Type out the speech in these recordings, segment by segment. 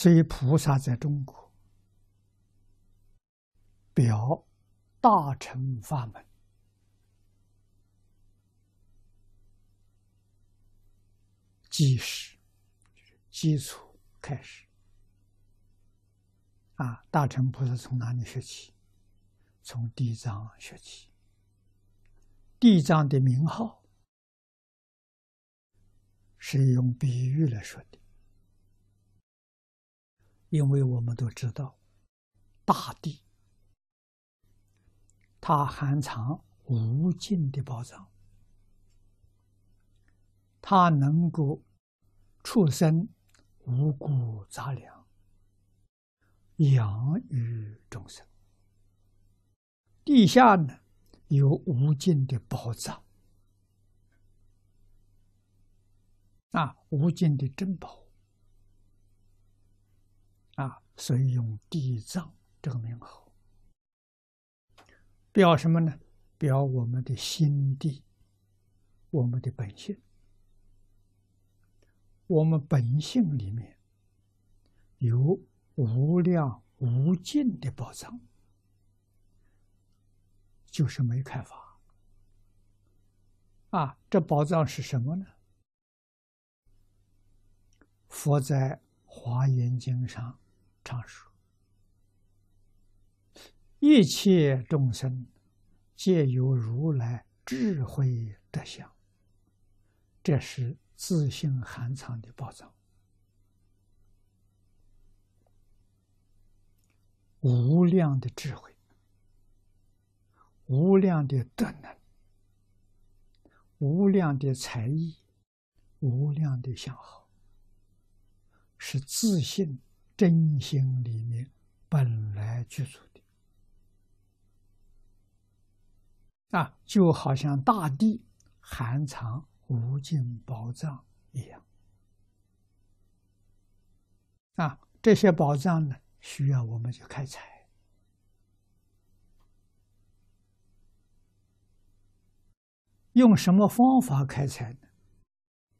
所以菩萨在中国表大乘法门，基石基础开始。啊，大乘菩萨从哪里学起？从地藏学起。地藏的名号是用比喻来说的，因为我们都知道，大地它含藏无尽的宝藏，它能够畜生五谷杂粮。养育众生，地下呢有无尽的宝藏啊，无尽的珍宝啊，所以用地藏这个名号，表什么呢？表我们的心地，我们的本性，我们本性里面有。无量无尽的宝藏，就是没开发。啊，这宝藏是什么呢？佛在《华严经》上常说：“一切众生皆有如来智慧德相。”这是自性含藏的宝藏。无量的智慧，无量的德能，无量的才艺，无量的相好，是自信真心里面本来具足的啊，就好像大地含藏无尽宝藏一样啊，这些宝藏呢？需要我们去开采，用什么方法开采呢？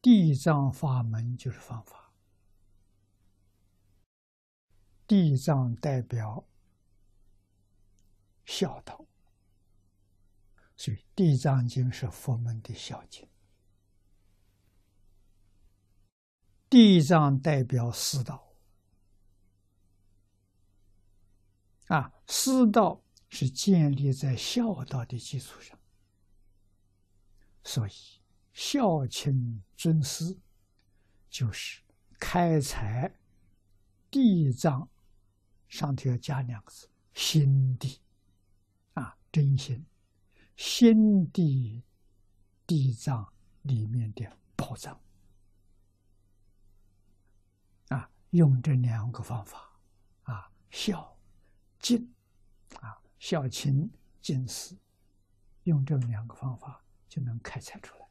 地藏法门就是方法。地藏代表孝道，所以《地藏经》是佛门的孝经。地藏代表四道。啊，师道是建立在孝道的基础上，所以孝亲尊师就是开采地藏，上头要加两个字“心地”，啊，真心，心地地藏里面的宝藏，啊，用这两个方法，啊，孝。敬啊，孝亲敬师，用这两个方法就能开采出来。